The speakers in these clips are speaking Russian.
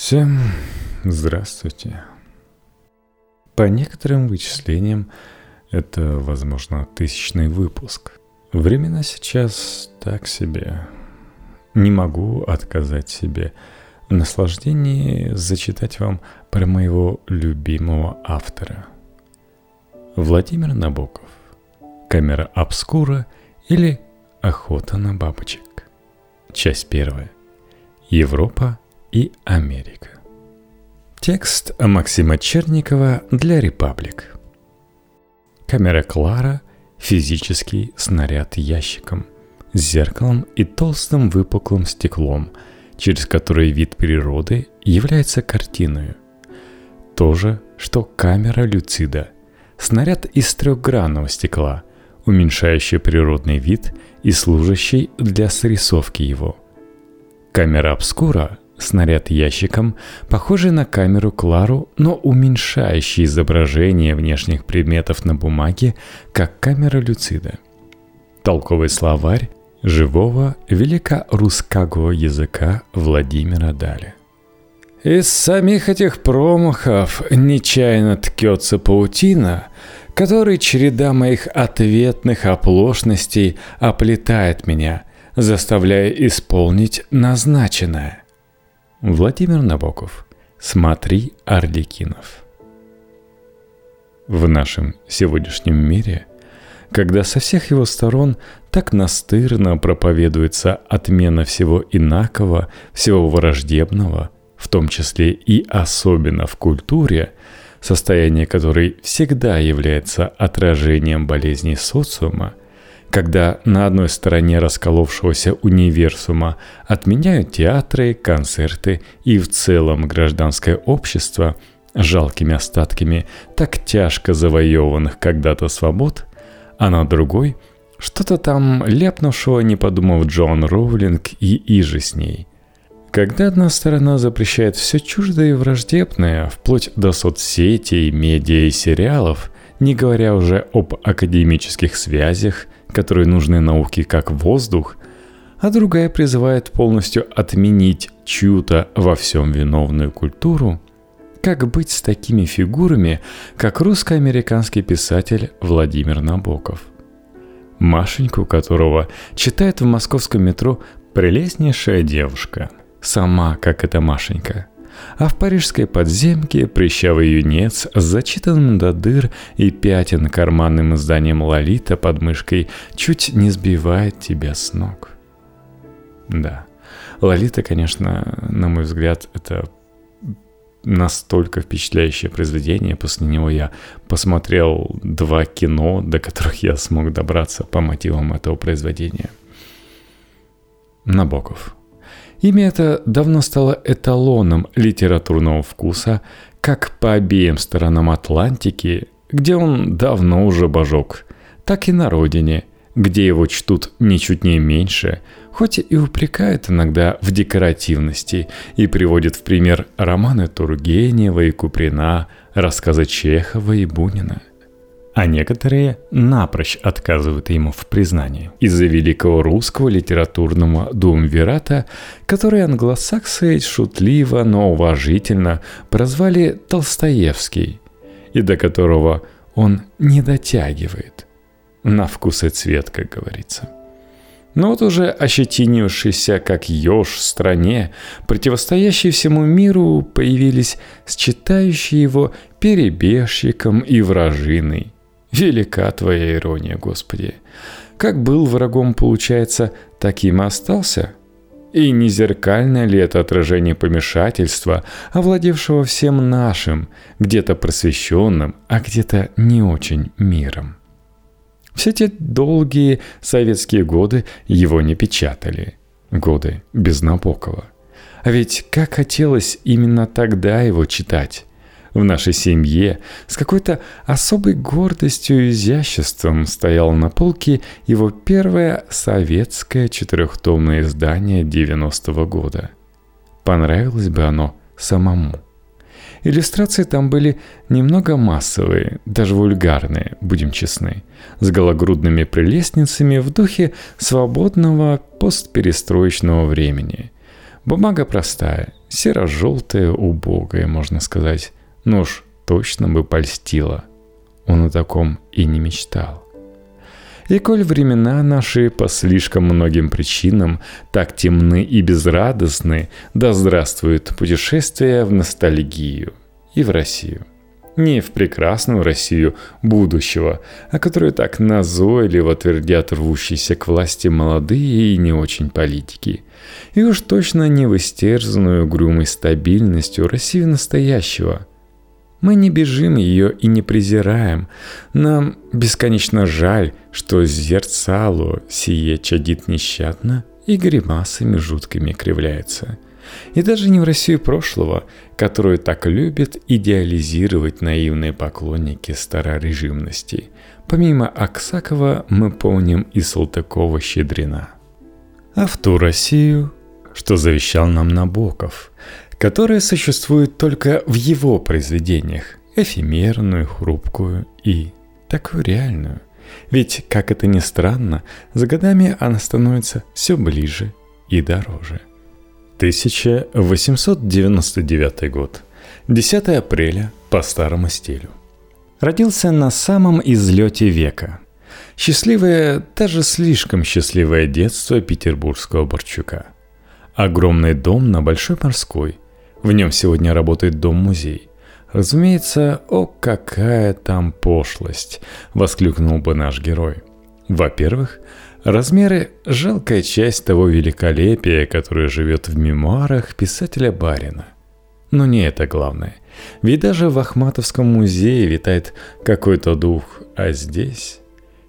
Всем здравствуйте. По некоторым вычислениям, это, возможно, тысячный выпуск. Времена сейчас так себе. Не могу отказать себе в наслаждении зачитать вам про моего любимого автора. Владимир Набоков. Камера обскура или Охота на бабочек. Часть первая. Европа и Америка. Текст Максима Черникова для «Репаблик». Камера Клара – физический снаряд ящиком, с зеркалом и толстым выпуклым стеклом, через который вид природы является картиной. То же, что камера люцида – снаряд из трехгранного стекла, уменьшающий природный вид и служащий для срисовки его. Камера обскура снаряд ящиком, похожий на камеру Клару, но уменьшающий изображение внешних предметов на бумаге, как камера Люцида. Толковый словарь живого великорусского языка Владимира Дали. Из самих этих промахов нечаянно ткется паутина, который череда моих ответных оплошностей оплетает меня, заставляя исполнить назначенное. Владимир Набоков. Смотри, Арликинов. В нашем сегодняшнем мире, когда со всех его сторон так настырно проповедуется отмена всего инакового, всего враждебного, в том числе и особенно в культуре, состояние которой всегда является отражением болезней социума, когда на одной стороне расколовшегося универсума отменяют театры, концерты и в целом гражданское общество жалкими остатками так тяжко завоеванных когда-то свобод, а на другой – что-то там ляпнувшего, не подумав Джон Роулинг и иже с ней. Когда одна сторона запрещает все чуждое и враждебное, вплоть до соцсетей, медиа и сериалов, не говоря уже об академических связях – которые нужны науке как воздух, а другая призывает полностью отменить чью-то во всем виновную культуру, как быть с такими фигурами, как русско-американский писатель Владимир Набоков? Машеньку которого читает в московском метро прелестнейшая девушка, сама как эта Машенька – а в парижской подземке прыщавый юнец с зачитанным до дыр и пятен карманным изданием «Лолита» под мышкой чуть не сбивает тебя с ног. Да, «Лолита», конечно, на мой взгляд, это настолько впечатляющее произведение. После него я посмотрел два кино, до которых я смог добраться по мотивам этого произведения. Набоков – Имя это давно стало эталоном литературного вкуса как по обеим сторонам Атлантики, где он давно уже божок, так и на родине, где его чтут ничуть не меньше, хоть и упрекают иногда в декоративности и приводят в пример романы Тургенева и Куприна, рассказы Чехова и Бунина – а некоторые напрочь отказывают ему в признании. Из-за великого русского литературного думвирата, который англосаксы шутливо, но уважительно прозвали Толстоевский, и до которого он не дотягивает. На вкус и цвет, как говорится. Но вот уже ощетинившийся, как еж в стране, противостоящий всему миру, появились считающие его перебежчиком и вражиной – Велика твоя ирония, Господи. Как был врагом, получается, таким и остался? И не зеркальное ли это отражение помешательства, овладевшего всем нашим, где-то просвещенным, а где-то не очень миром? Все те долгие советские годы его не печатали. Годы без Набокова. А ведь как хотелось именно тогда его читать в нашей семье с какой-то особой гордостью и изяществом стояло на полке его первое советское четырехтомное издание 90-го года. Понравилось бы оно самому. Иллюстрации там были немного массовые, даже вульгарные, будем честны, с гологрудными прелестницами в духе свободного постперестроечного времени – Бумага простая, серо-желтая, убогая, можно сказать. Ну уж точно бы польстила. Он о таком и не мечтал. И коль времена наши по слишком многим причинам так темны и безрадостны, да здравствует путешествие в ностальгию и в Россию. Не в прекрасную Россию будущего, о которой так назойливо твердят рвущиеся к власти молодые и не очень политики. И уж точно не в истерзанную угрюмой стабильностью Россию настоящего – мы не бежим ее и не презираем. Нам бесконечно жаль, что зерцало сие чадит нещадно и гримасами жуткими кривляется. И даже не в Россию прошлого, которую так любят идеализировать наивные поклонники старорежимности. Помимо Аксакова мы помним и Салтыкова-Щедрина. А в ту Россию, что завещал нам Набоков, которая существует только в его произведениях, эфемерную, хрупкую и такую реальную. Ведь, как это ни странно, за годами она становится все ближе и дороже. 1899 год. 10 апреля по старому стилю. Родился на самом излете века. Счастливое, даже слишком счастливое детство петербургского Борчука. Огромный дом на Большой Морской – в нем сегодня работает дом-музей. Разумеется, о, какая там пошлость, воскликнул бы наш герой. Во-первых, размеры – жалкая часть того великолепия, которое живет в мемуарах писателя Барина. Но не это главное. Ведь даже в Ахматовском музее витает какой-то дух, а здесь...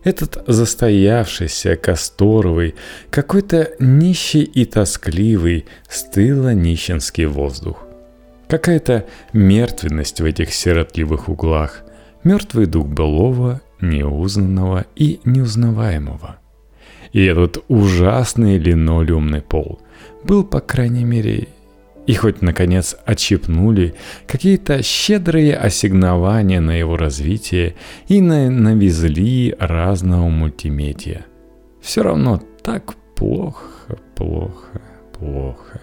Этот застоявшийся, касторовый, какой-то нищий и тоскливый, стыло-нищенский воздух. Какая-то мертвенность в этих сиротливых углах, мертвый дух былого, неузнанного и неузнаваемого. И этот ужасный линолеумный пол был, по крайней мере, и хоть, наконец, отщипнули какие-то щедрые ассигнования на его развитие и на навезли разного мультимедиа. Все равно так плохо, плохо, плохо.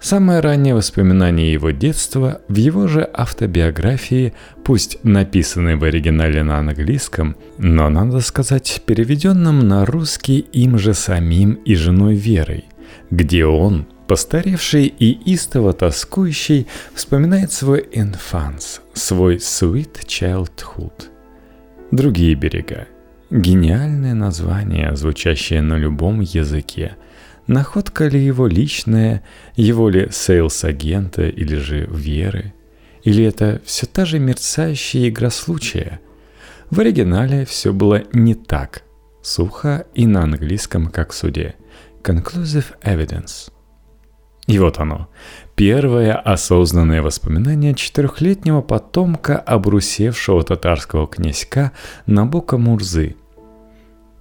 Самое раннее воспоминание его детства в его же автобиографии, пусть написанной в оригинале на английском, но, надо сказать, переведенном на русский им же самим и женой Верой, где он, Постаревший и истово тоскующий вспоминает свой инфанс, свой sweet childhood. Другие берега. Гениальное название, звучащее на любом языке. Находка ли его личная, его ли sales -агента или же веры? Или это все та же мерцающая игра случая? В оригинале все было не так. Сухо и на английском как в суде. Conclusive evidence – и вот оно. Первое осознанное воспоминание четырехлетнего потомка обрусевшего татарского князька Набока Мурзы.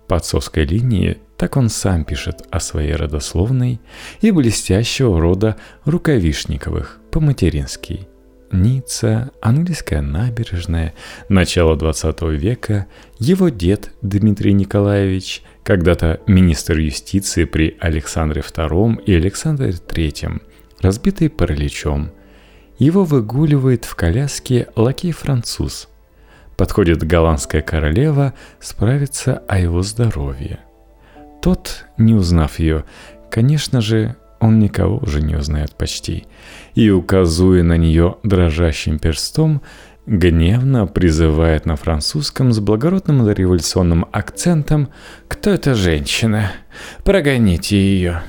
По отцовской линии так он сам пишет о своей родословной и блестящего рода Рукавишниковых по-матерински. Ницца, английская набережная, начало 20 века, его дед Дмитрий Николаевич – когда-то министр юстиции при Александре II и Александре III, разбитый параличом. Его выгуливает в коляске лакей-француз. Подходит голландская королева справиться о его здоровье. Тот, не узнав ее, конечно же, он никого уже не узнает почти, и, указывая на нее дрожащим перстом, гневно призывает на французском с благородным революционным акцентом «Кто эта женщина? Прогоните ее!»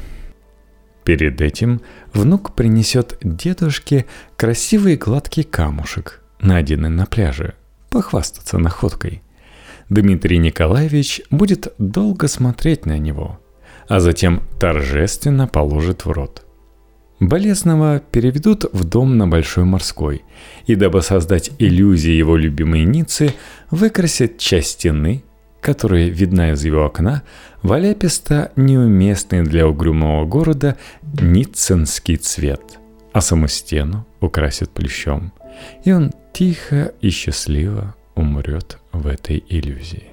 Перед этим внук принесет дедушке красивый гладкий камушек, найденный на пляже, похвастаться находкой. Дмитрий Николаевич будет долго смотреть на него, а затем торжественно положит в рот. Болезного переведут в дом на Большой Морской, и дабы создать иллюзии его любимой Ниццы, выкрасят часть стены, которая видна из его окна, в аляписто неуместный для угрюмого города ницценский цвет, а саму стену украсят плющом, и он тихо и счастливо умрет в этой иллюзии.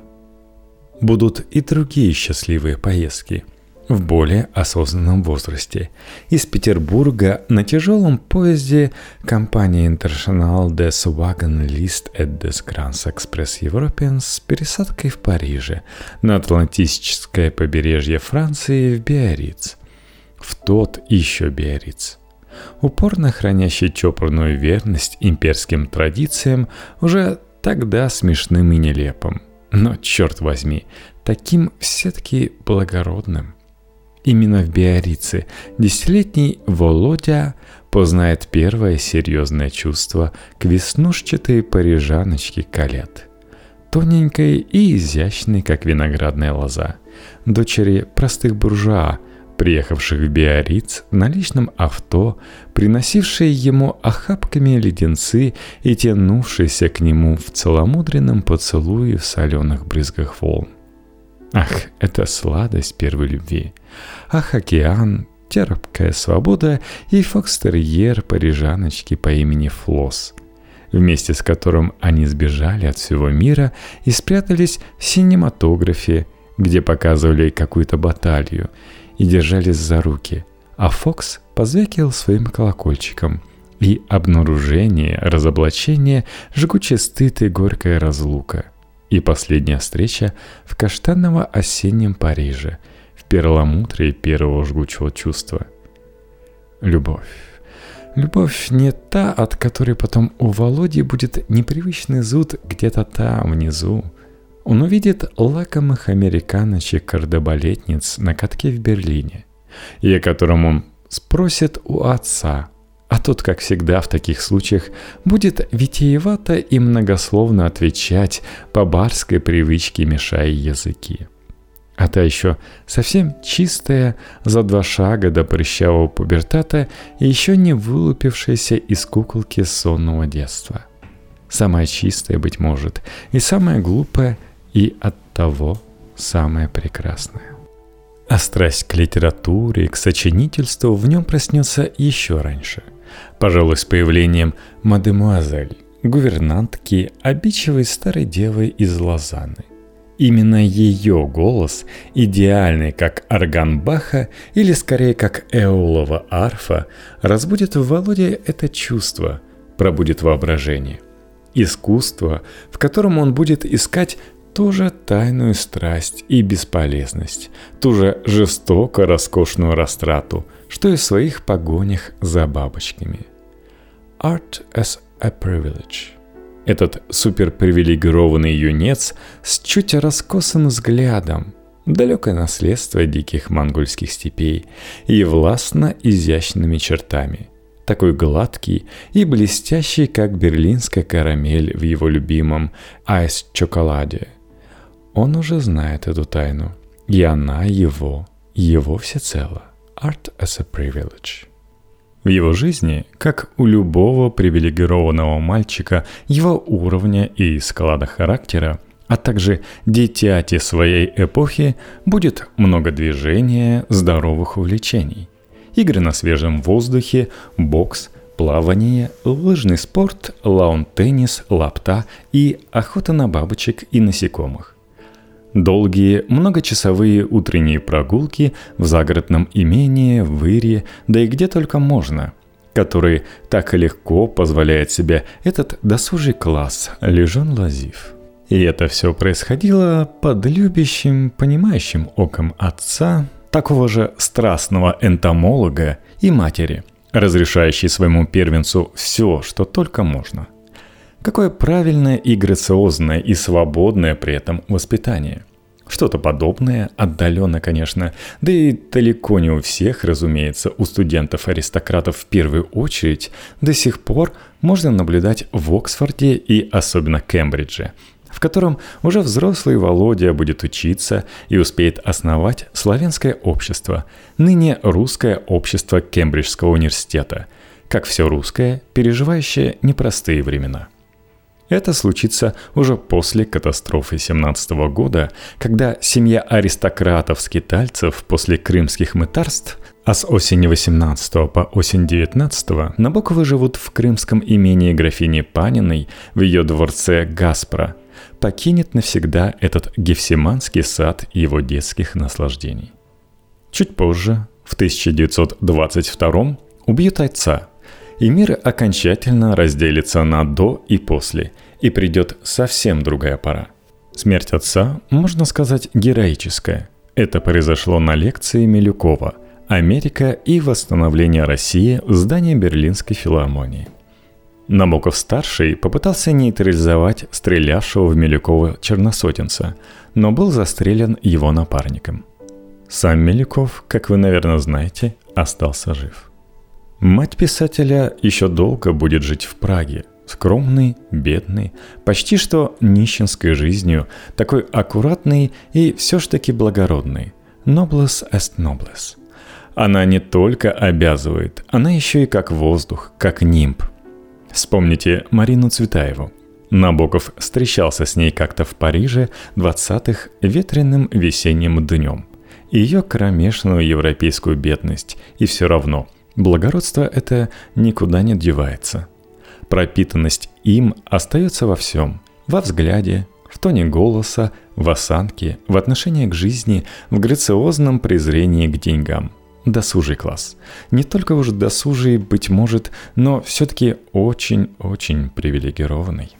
Будут и другие счастливые поездки – в более осознанном возрасте. Из Петербурга на тяжелом поезде компании International des Wagon List et des Grands Express Europeans с пересадкой в Париже на Атлантическое побережье Франции в Биарриц. В тот еще Биарриц. Упорно хранящий чопорную верность имперским традициям уже тогда смешным и нелепым. Но, черт возьми, таким все-таки благородным – Именно в Биорице десятилетний Володя познает первое серьезное чувство к веснушчатой парижаночке Калет. Тоненькой и изящной, как виноградная лоза, дочери простых буржуа, приехавших в Биориц на личном авто, приносившие ему охапками леденцы и тянувшиеся к нему в целомудренном поцелуе в соленых брызгах волн. Ах, это сладость первой любви. Ах, океан, терпкая свобода и фокстерьер парижаночки по имени Флосс, вместе с которым они сбежали от всего мира и спрятались в синематографе, где показывали какую-то баталию и держались за руки, а Фокс позвякивал своим колокольчиком – и обнаружение, разоблачение, жгучий стыд и горькая разлука – и последняя встреча в каштаново-осеннем Париже, в перламутре первого жгучего чувства. Любовь. Любовь не та, от которой потом у Володи будет непривычный зуд где-то там, внизу. Он увидит лакомых американочек-кардебалетниц на катке в Берлине, и о котором он спросит у отца – а тот, как всегда в таких случаях, будет витиевато и многословно отвечать по барской привычке, мешая языки. А та еще совсем чистая, за два шага до прыщавого пубертата и еще не вылупившаяся из куколки сонного детства. Самая чистая, быть может, и самая глупая, и от того самая прекрасная. А страсть к литературе, к сочинительству в нем проснется еще раньше – Пожалуй, с появлением мадемуазель, гувернантки, обидчивой старой девы из Лозанны. Именно ее голос, идеальный как орган Баха или скорее как эолова арфа, разбудит в Володе это чувство, пробудит воображение. Искусство, в котором он будет искать ту же тайную страсть и бесполезность, ту же жестоко роскошную растрату, что и в своих погонях за бабочками. Art as a privilege. Этот суперпривилегированный юнец с чуть раскосым взглядом, далекое наследство диких монгольских степей и властно изящными чертами, такой гладкий и блестящий, как берлинская карамель в его любимом айс-чоколаде – он уже знает эту тайну, и она его, его всецело. Art as a privilege. В его жизни, как у любого привилегированного мальчика его уровня и склада характера, а также дитяти своей эпохи, будет много движения, здоровых увлечений. Игры на свежем воздухе, бокс, плавание, лыжный спорт, лаун-теннис, лапта и охота на бабочек и насекомых. Долгие, многочасовые утренние прогулки в загородном имении, в Ире, да и где только можно, которые так легко позволяет себе этот досужий класс Лежон Лазив. И это все происходило под любящим, понимающим оком отца, такого же страстного энтомолога и матери, разрешающей своему первенцу все, что только можно – Какое правильное и грациозное и свободное при этом воспитание. Что-то подобное, отдаленно, конечно, да и далеко не у всех, разумеется, у студентов-аристократов в первую очередь, до сих пор можно наблюдать в Оксфорде и особенно Кембридже, в котором уже взрослый Володя будет учиться и успеет основать славянское общество, ныне русское общество Кембриджского университета, как все русское, переживающее непростые времена – это случится уже после катастрофы 17 года, когда семья аристократов-скитальцев после крымских мытарств а с осени 18 по осень 19 Набоковы живут в крымском имении графини Паниной в ее дворце Гаспро, покинет навсегда этот гефсиманский сад его детских наслаждений. Чуть позже, в 1922 убьют отца, и мир окончательно разделится на «до» и «после», и придет совсем другая пора. Смерть отца, можно сказать, героическая. Это произошло на лекции Милюкова «Америка и восстановление России» в здании Берлинской филармонии. Набоков-старший попытался нейтрализовать стрелявшего в Милюкова черносотенца, но был застрелен его напарником. Сам Милюков, как вы, наверное, знаете, остался жив. Мать писателя еще долго будет жить в Праге, скромный, бедный, почти что нищенской жизнью, такой аккуратный и все ж таки благородный. Nobles est nobles. Она не только обязывает, она еще и как воздух, как нимб. Вспомните Марину Цветаеву. Набоков встречался с ней как-то в Париже 20-х ветреным весенним днем. Ее кромешную европейскую бедность, и все равно – благородство это никуда не девается. Пропитанность им остается во всем. Во взгляде, в тоне голоса, в осанке, в отношении к жизни, в грациозном презрении к деньгам. Досужий класс. Не только уж досужий, быть может, но все-таки очень-очень привилегированный.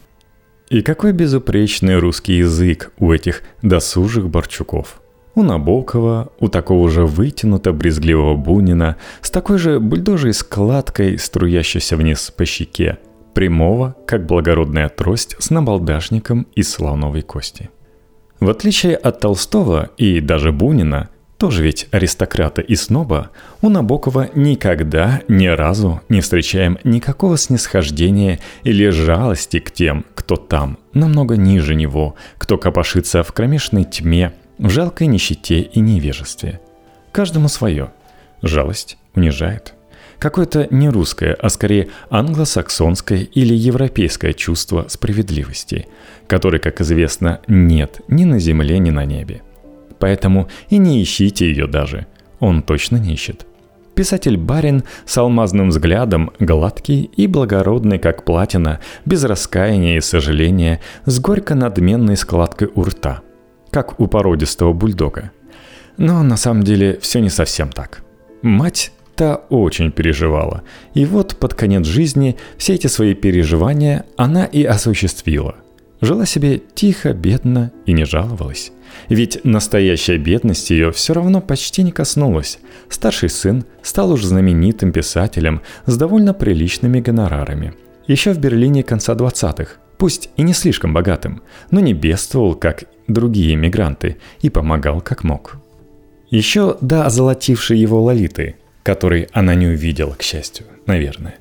И какой безупречный русский язык у этих досужих Борчуков – у Набокова, у такого же вытянуто-брезгливого Бунина, с такой же бульдожей складкой, струящейся вниз по щеке – прямого, как благородная трость с набалдашником из слоновой кости. В отличие от Толстого и даже Бунина, тоже ведь аристократа и сноба, у Набокова никогда ни разу не встречаем никакого снисхождения или жалости к тем, кто там, намного ниже него, кто копошится в кромешной тьме, в жалкой нищете и невежестве. Каждому свое. Жалость унижает – какое-то не русское, а скорее англосаксонское или европейское чувство справедливости, которой, как известно, нет ни на земле, ни на небе. Поэтому и не ищите ее даже. Он точно не ищет. Писатель Барин с алмазным взглядом, гладкий и благородный, как платина, без раскаяния и сожаления, с горько-надменной складкой у рта, как у породистого бульдога. Но на самом деле все не совсем так. Мать Та очень переживала. И вот под конец жизни все эти свои переживания она и осуществила. Жила себе тихо, бедно и не жаловалась. Ведь настоящая бедность ее все равно почти не коснулась. Старший сын стал уж знаменитым писателем с довольно приличными гонорарами. Еще в Берлине конца 20-х, пусть и не слишком богатым, но не бедствовал, как другие мигранты, и помогал как мог. Еще до озолотившей его Лолиты – который она не увидела, к счастью, наверное.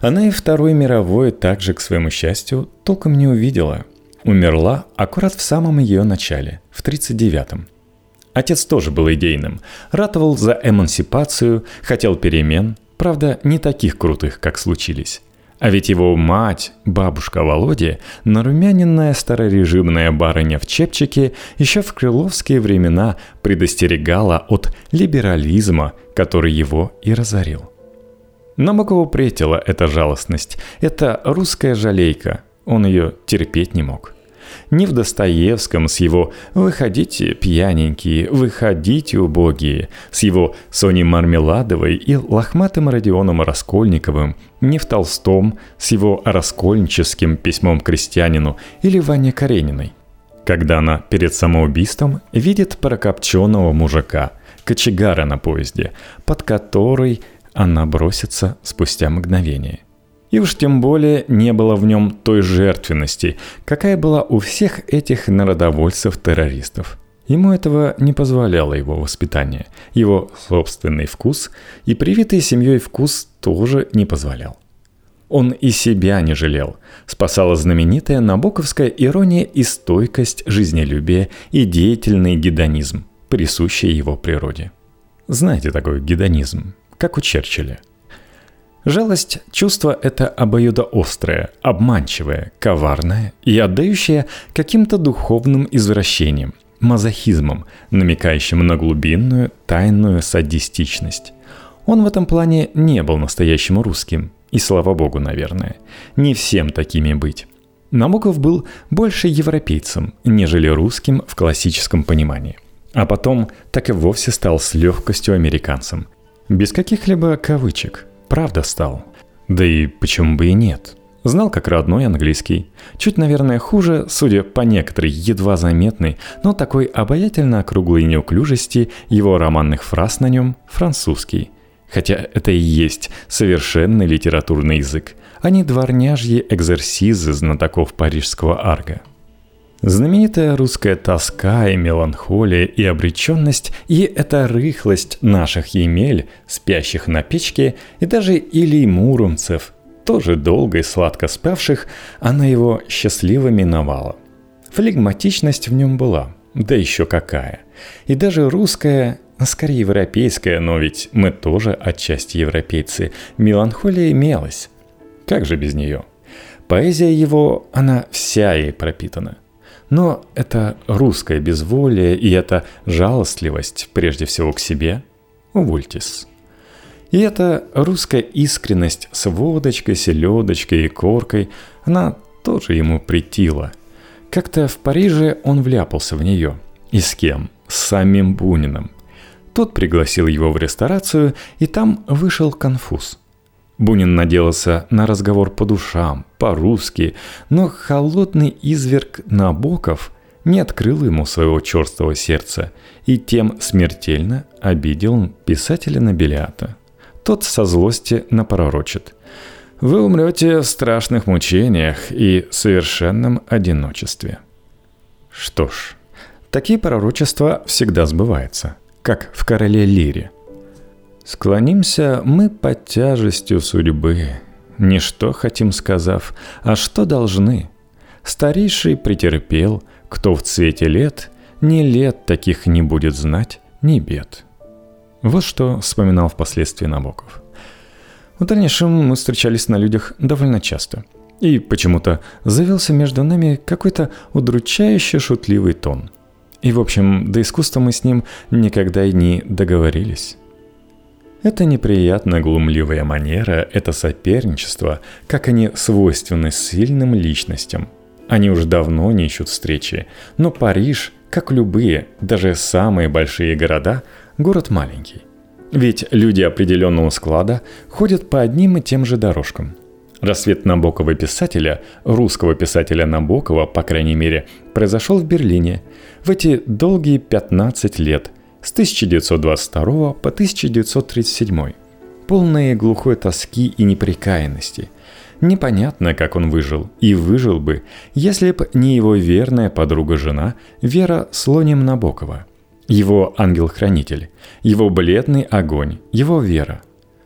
Она и Второй мировой также, к своему счастью, толком не увидела. Умерла аккурат в самом ее начале, в 39-м. Отец тоже был идейным, ратовал за эмансипацию, хотел перемен, правда, не таких крутых, как случились. А ведь его мать, бабушка Володя, нарумяненная старорежимная барыня в чепчике, еще в крыловские времена предостерегала от либерализма, который его и разорил. Набокову претила эта жалостность, эта русская жалейка. Он ее терпеть не мог – ни в Достоевском с его «Выходите, пьяненькие, выходите, убогие», с его Соней Мармеладовой и лохматым Родионом Раскольниковым, ни в Толстом с его раскольническим письмом крестьянину или Ване Карениной. Когда она перед самоубийством видит прокопченного мужика, кочегара на поезде, под который она бросится спустя мгновение – и уж тем более не было в нем той жертвенности, какая была у всех этих народовольцев-террористов. Ему этого не позволяло его воспитание, его собственный вкус и привитый семьей вкус тоже не позволял. Он и себя не жалел. Спасала знаменитая набоковская ирония и стойкость, жизнелюбие и деятельный гедонизм, присущий его природе. Знаете такой гедонизм, как у Черчилля – Жалость – чувство это обоюдоострое, обманчивое, коварное и отдающее каким-то духовным извращением, мазохизмом, намекающим на глубинную, тайную садистичность. Он в этом плане не был настоящим русским, и слава богу, наверное. Не всем такими быть. Набоков был больше европейцем, нежели русским в классическом понимании. А потом так и вовсе стал с легкостью американцем. Без каких-либо кавычек. Правда стал. Да и почему бы и нет? Знал как родной английский. Чуть, наверное, хуже, судя по некоторой едва заметной, но такой обаятельно округлой неуклюжести его романных фраз на нем французский. Хотя это и есть совершенный литературный язык, а не дворняжьи экзерсизы знатоков парижского арга. Знаменитая русская тоска и меланхолия и обреченность, и эта рыхлость наших емель, спящих на печке, и даже Илий Муромцев, тоже долго и сладко спавших, она его счастливо миновала. Флегматичность в нем была, да еще какая. И даже русская, скорее европейская, но ведь мы тоже отчасти европейцы, меланхолия имелась. Как же без нее? Поэзия его, она вся ей пропитана – но это русское безволие и эта жалостливость, прежде всего к себе, увольтесь. И эта русская искренность с водочкой, селедочкой и коркой, она тоже ему притила. Как-то в Париже он вляпался в нее. И с кем? С самим Буниным. Тот пригласил его в ресторацию, и там вышел конфуз. Бунин надеялся на разговор по душам, по-русски, но холодный изверг Набоков не открыл ему своего черстого сердца и тем смертельно обидел писателя Набелиата. Тот со злости напророчит. «Вы умрете в страшных мучениях и совершенном одиночестве». Что ж, такие пророчества всегда сбываются, как в «Короле Лире», Склонимся мы под тяжестью судьбы, не что хотим сказав, а что должны. Старейший претерпел, кто в цвете лет, ни лет таких не будет знать, ни бед. Вот что вспоминал впоследствии Набоков. В дальнейшем мы встречались на людях довольно часто. И почему-то завелся между нами какой-то удручающе шутливый тон. И, в общем, до искусства мы с ним никогда и не договорились. Это неприятно глумливая манера, это соперничество, как они свойственны сильным личностям. Они уже давно не ищут встречи, но Париж, как любые, даже самые большие города, город маленький. Ведь люди определенного склада ходят по одним и тем же дорожкам. Рассвет Набокова писателя, русского писателя Набокова, по крайней мере, произошел в Берлине в эти долгие 15 лет – с 1922 по 1937, полные глухой тоски и неприкаянности. Непонятно, как он выжил, и выжил бы, если б не его верная подруга-жена Вера Слоним Набокова, его ангел-хранитель, его бледный огонь, его вера.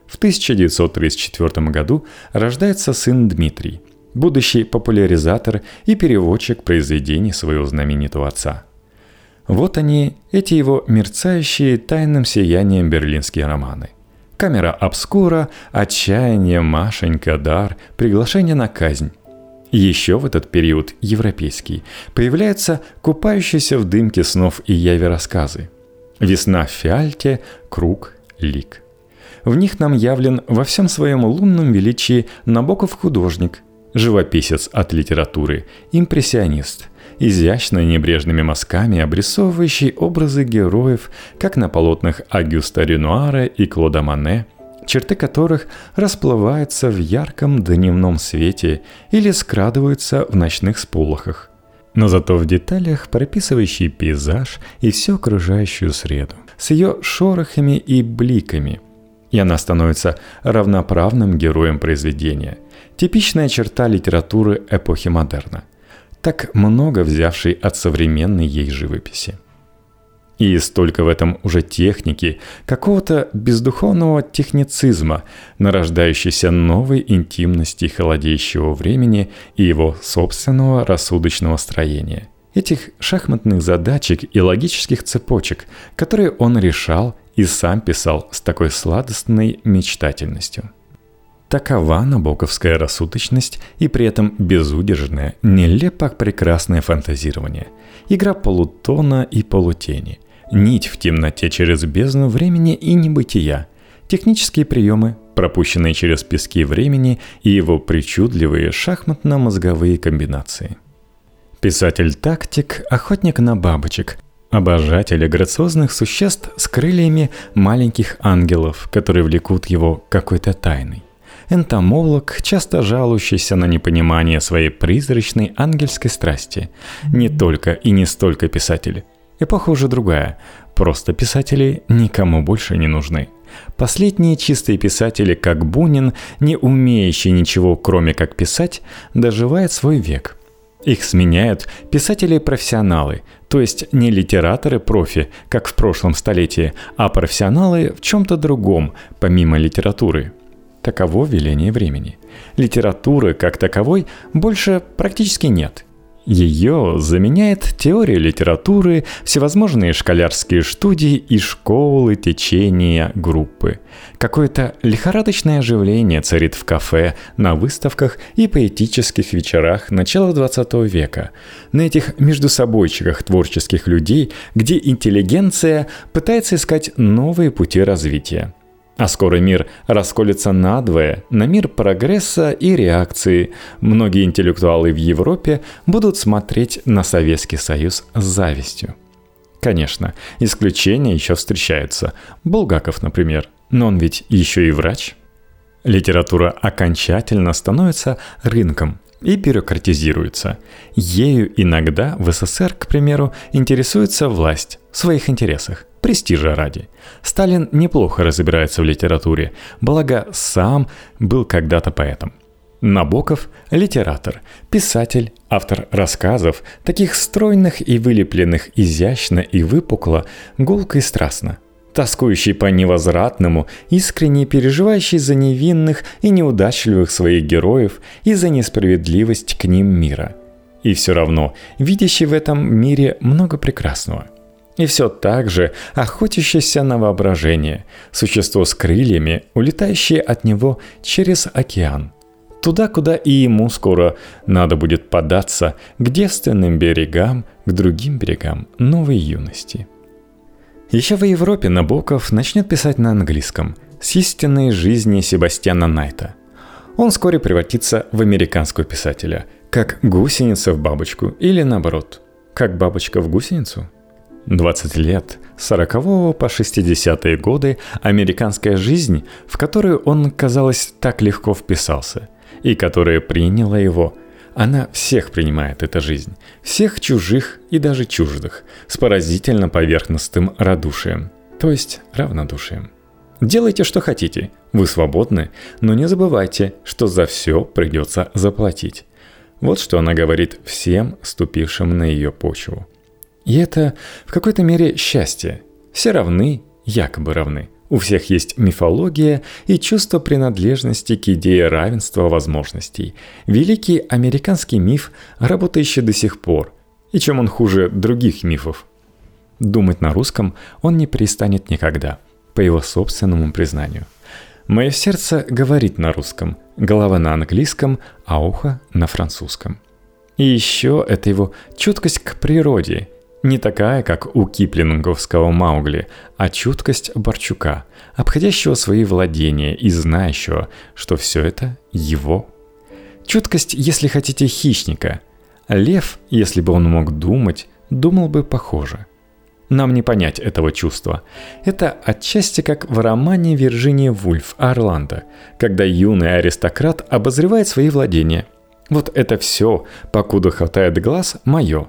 В 1934 году рождается сын Дмитрий, будущий популяризатор и переводчик произведений своего знаменитого отца – вот они, эти его мерцающие тайным сиянием берлинские романы. Камера обскура, отчаяние, Машенька, дар, приглашение на казнь. Еще в этот период европейский появляется купающийся в дымке снов и яви рассказы. Весна в фиальте, круг, лик. В них нам явлен во всем своем лунном величии Набоков художник, живописец от литературы, импрессионист – изящно небрежными мазками обрисовывающий образы героев, как на полотнах Агюста Ренуара и Клода Мане, черты которых расплываются в ярком дневном свете или скрадываются в ночных сполохах. Но зато в деталях прописывающий пейзаж и всю окружающую среду, с ее шорохами и бликами. И она становится равноправным героем произведения, типичная черта литературы эпохи модерна – так много взявшей от современной ей живописи. И столько в этом уже техники, какого-то бездуховного техницизма, нарождающейся новой интимности холодеющего времени и его собственного рассудочного строения. Этих шахматных задачек и логических цепочек, которые он решал и сам писал с такой сладостной мечтательностью. Такова набоковская рассудочность и при этом безудержное, нелепо прекрасное фантазирование. Игра полутона и полутени. Нить в темноте через бездну времени и небытия. Технические приемы, пропущенные через пески времени и его причудливые шахматно-мозговые комбинации. Писатель-тактик, охотник на бабочек, обожателя грациозных существ с крыльями маленьких ангелов, которые влекут его какой-то тайной. Энтомолог, часто жалующийся на непонимание своей призрачной ангельской страсти. Не только и не столько писатели. Эпоха уже другая. Просто писатели никому больше не нужны. Последние чистые писатели, как Бунин, не умеющие ничего кроме как писать, доживают свой век – их сменяют писатели-профессионалы, то есть не литераторы-профи, как в прошлом столетии, а профессионалы в чем-то другом, помимо литературы. Таково веление времени. Литературы как таковой больше практически нет – ее заменяет теория литературы, всевозможные школярские студии и школы, течения, группы. Какое-то лихорадочное оживление царит в кафе, на выставках и поэтических вечерах начала 20 века. На этих междусобойчиках творческих людей, где интеллигенция пытается искать новые пути развития. А скоро мир расколется надвое на мир прогресса и реакции. Многие интеллектуалы в Европе будут смотреть на Советский Союз с завистью. Конечно, исключения еще встречаются. Булгаков, например. Но он ведь еще и врач. Литература окончательно становится рынком и бюрократизируется. Ею иногда в СССР, к примеру, интересуется власть в своих интересах – престижа ради. Сталин неплохо разбирается в литературе, благо сам был когда-то поэтом. Набоков – литератор, писатель, автор рассказов, таких стройных и вылепленных изящно и выпукло, гулко и страстно. Тоскующий по невозвратному, искренне переживающий за невинных и неудачливых своих героев и за несправедливость к ним мира. И все равно видящий в этом мире много прекрасного – и все так же охотящееся на воображение, существо с крыльями, улетающее от него через океан. Туда, куда и ему скоро надо будет податься, к девственным берегам, к другим берегам новой юности. Еще в Европе Набоков начнет писать на английском с истинной жизни Себастьяна Найта. Он вскоре превратится в американского писателя, как гусеница в бабочку или наоборот, как бабочка в гусеницу – 20 лет, с 40 по 60-е годы, американская жизнь, в которую он, казалось, так легко вписался, и которая приняла его, она всех принимает, эта жизнь, всех чужих и даже чуждых, с поразительно поверхностным радушием, то есть равнодушием. Делайте, что хотите, вы свободны, но не забывайте, что за все придется заплатить. Вот что она говорит всем, ступившим на ее почву – и это в какой-то мере счастье. Все равны, якобы равны. У всех есть мифология и чувство принадлежности к идее равенства возможностей. Великий американский миф, работающий до сих пор. И чем он хуже других мифов? Думать на русском он не перестанет никогда, по его собственному признанию. Мое сердце говорит на русском, голова на английском, а ухо на французском. И еще это его чуткость к природе не такая, как у киплинговского Маугли, а чуткость Борчука, обходящего свои владения и знающего, что все это его. Чуткость, если хотите, хищника. Лев, если бы он мог думать, думал бы похоже. Нам не понять этого чувства. Это отчасти как в романе Вирджинии Вульф Орландо, когда юный аристократ обозревает свои владения. Вот это все, покуда хватает глаз, мое.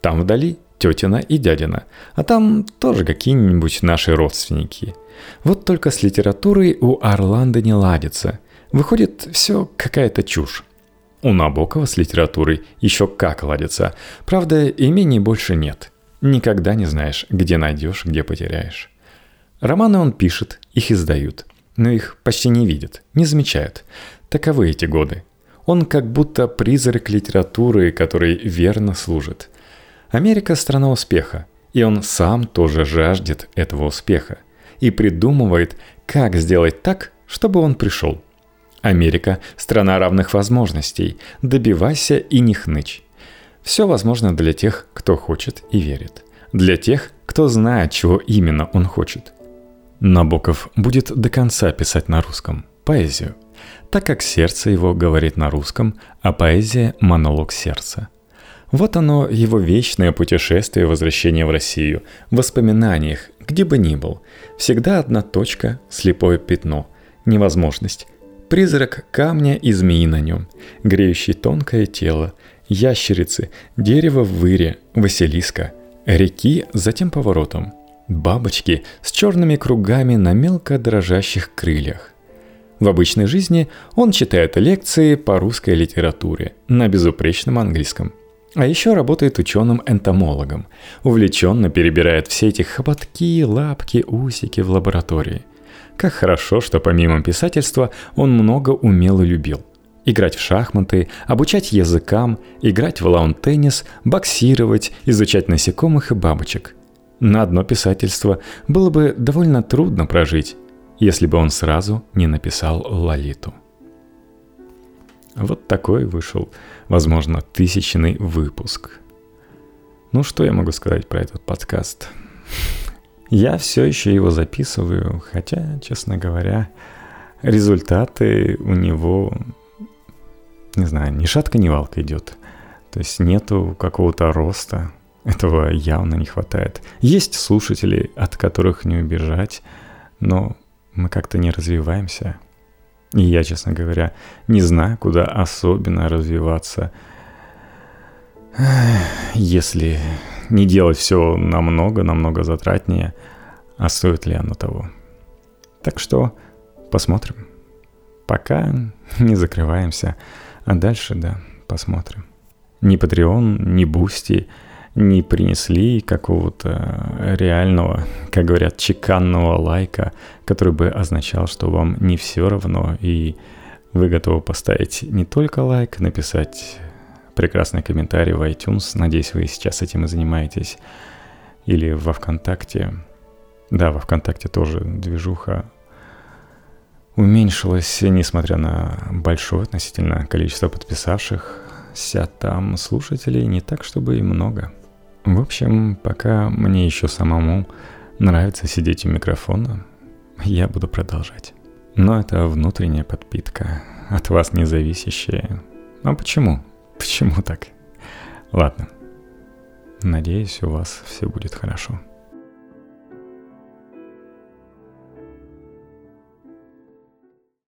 Там вдали тетина и дядина, а там тоже какие-нибудь наши родственники. Вот только с литературой у Орландо не ладится. Выходит, все какая-то чушь. У Набокова с литературой еще как ладится. Правда, имений больше нет. Никогда не знаешь, где найдешь, где потеряешь. Романы он пишет, их издают. Но их почти не видят, не замечают. Таковы эти годы. Он как будто призрак литературы, который верно служит – Америка – страна успеха, и он сам тоже жаждет этого успеха и придумывает, как сделать так, чтобы он пришел. Америка – страна равных возможностей, добивайся и не хнычь. Все возможно для тех, кто хочет и верит. Для тех, кто знает, чего именно он хочет. Набоков будет до конца писать на русском, поэзию, так как сердце его говорит на русском, а поэзия – монолог сердца – Вот оно, его вечное путешествие возвращение в Россию. В воспоминаниях, где бы ни был. Всегда одна точка, слепое пятно. Невозможность. Призрак камня и змеи на нем, греющий тонкое тело, ящерицы, дерево в выре, Василиска, реки затем поворотом, бабочки с черными кругами на мелко дрожащих крыльях. В обычной жизни он читает лекции по русской литературе на безупречном английском. А еще работает ученым-энтомологом, увлеченно перебирает все эти хоботки, лапки, усики в лаборатории. Как хорошо, что помимо писательства он много умел и любил. Играть в шахматы, обучать языкам, играть в лаун-теннис, боксировать, изучать насекомых и бабочек. На одно писательство было бы довольно трудно прожить, если бы он сразу не написал Лолиту. Вот такой вышел, возможно, тысячный выпуск. Ну что я могу сказать про этот подкаст? Я все еще его записываю, хотя, честно говоря, результаты у него, не знаю, ни шатка, ни валка идет. То есть нету какого-то роста, этого явно не хватает. Есть слушатели, от которых не убежать, но мы как-то не развиваемся. И я, честно говоря, не знаю, куда особенно развиваться, если не делать все намного, намного затратнее, а стоит ли оно того. Так что посмотрим. Пока не закрываемся, а дальше, да, посмотрим. Ни Patreon, ни Boosty — не принесли какого-то реального, как говорят, чеканного лайка, который бы означал, что вам не все равно, и вы готовы поставить не только лайк, написать прекрасный комментарий в iTunes, надеюсь, вы сейчас этим и занимаетесь, или во ВКонтакте. Да, во ВКонтакте тоже движуха уменьшилась, несмотря на большое относительно количество подписавшихся там слушателей, не так, чтобы и много – в общем, пока мне еще самому нравится сидеть у микрофона, я буду продолжать. Но это внутренняя подпитка, от вас не зависящая. А почему? Почему так? Ладно. Надеюсь, у вас все будет хорошо.